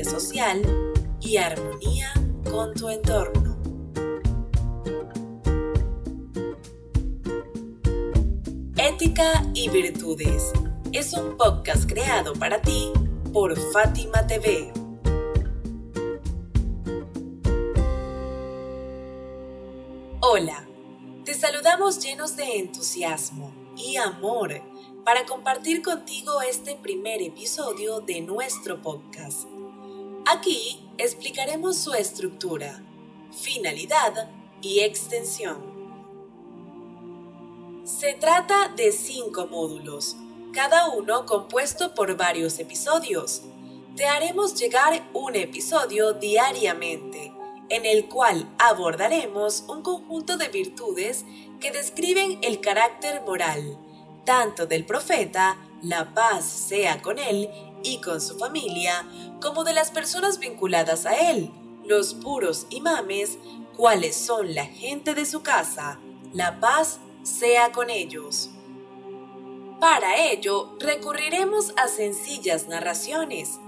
social y armonía con tu entorno. Ética y Virtudes es un podcast creado para ti por Fátima TV. Hola, te saludamos llenos de entusiasmo y amor para compartir contigo este primer episodio de nuestro podcast. Aquí explicaremos su estructura, finalidad y extensión. Se trata de cinco módulos, cada uno compuesto por varios episodios. Te haremos llegar un episodio diariamente, en el cual abordaremos un conjunto de virtudes que describen el carácter moral, tanto del profeta, la paz sea con él y con su familia, como de las personas vinculadas a él, los puros imames, cuáles son la gente de su casa, la paz sea con ellos. Para ello, recurriremos a sencillas narraciones,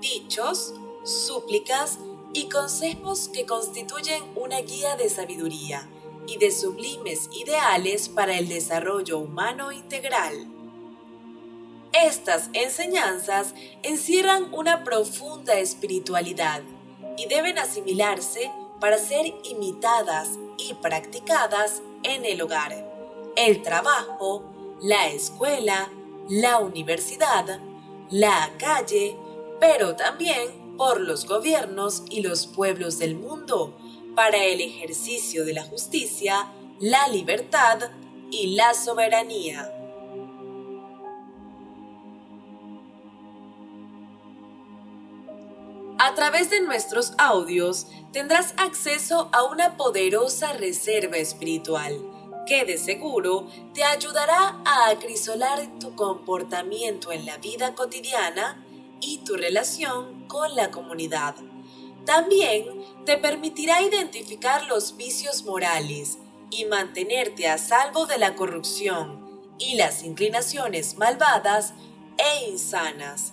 dichos, súplicas y consejos que constituyen una guía de sabiduría y de sublimes ideales para el desarrollo humano integral. Estas enseñanzas encierran una profunda espiritualidad y deben asimilarse para ser imitadas y practicadas en el hogar, el trabajo, la escuela, la universidad, la calle, pero también por los gobiernos y los pueblos del mundo, para el ejercicio de la justicia, la libertad y la soberanía. A través de nuestros audios tendrás acceso a una poderosa reserva espiritual que de seguro te ayudará a acrisolar tu comportamiento en la vida cotidiana y tu relación con la comunidad. También te permitirá identificar los vicios morales y mantenerte a salvo de la corrupción y las inclinaciones malvadas e insanas.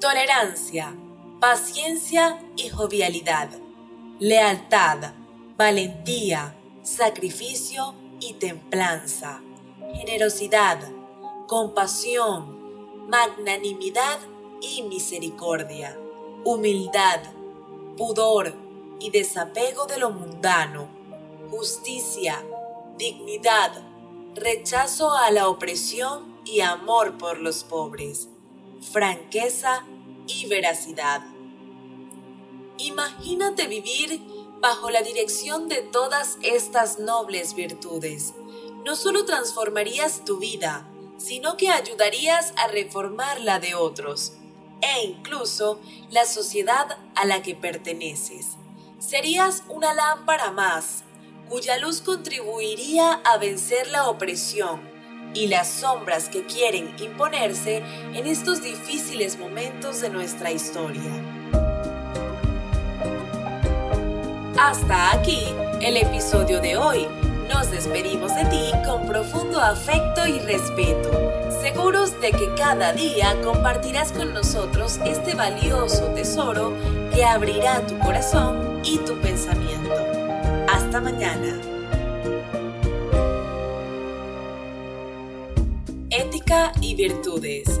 Tolerancia, paciencia y jovialidad. Lealtad, valentía, sacrificio y templanza. Generosidad, compasión, magnanimidad y misericordia humildad, pudor y desapego de lo mundano, justicia, dignidad, rechazo a la opresión y amor por los pobres, franqueza y veracidad. Imagínate vivir bajo la dirección de todas estas nobles virtudes. No solo transformarías tu vida, sino que ayudarías a reformar la de otros e incluso la sociedad a la que perteneces. Serías una lámpara más, cuya luz contribuiría a vencer la opresión y las sombras que quieren imponerse en estos difíciles momentos de nuestra historia. Hasta aquí el episodio de hoy. Nos despedimos de ti con profundo afecto y respeto seguros de que cada día compartirás con nosotros este valioso tesoro que abrirá tu corazón y tu pensamiento. Hasta mañana. Ética y Virtudes,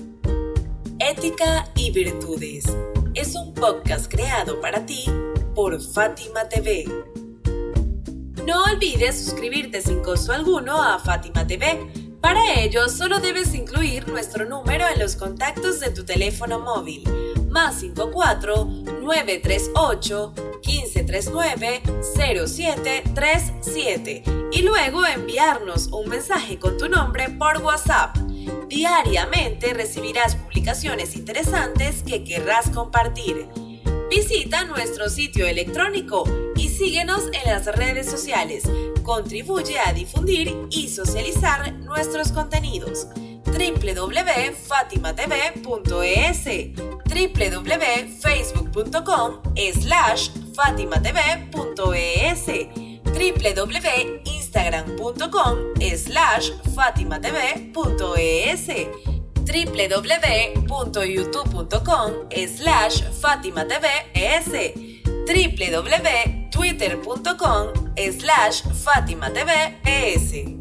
Ética y Virtudes es un podcast creado para ti por Fátima TV. No olvides suscribirte sin costo alguno a Fátima TV. Para ello, solo debes incluir nuestro número en los contactos de tu teléfono móvil, más 54 938 1539 0737 y luego enviarnos un mensaje con tu nombre por WhatsApp. Diariamente recibirás publicaciones interesantes que querrás compartir. Visita nuestro sitio electrónico y síguenos en las redes sociales. Contribuye a difundir y socializar nuestros contenidos www.fatimatv.es www.facebook.com slash fatimatv.es www.instagram.com slash fatimatv.es www.youtube.com slash fatimatvs www.twitter.com slash fatimatvs